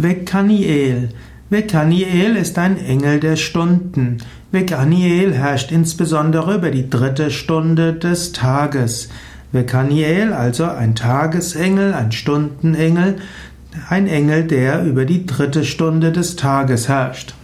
Vekaniel. Vekaniel ist ein Engel der Stunden. Vekaniel herrscht insbesondere über die dritte Stunde des Tages. Vekaniel, also ein Tagesengel, ein Stundenengel, ein Engel, der über die dritte Stunde des Tages herrscht.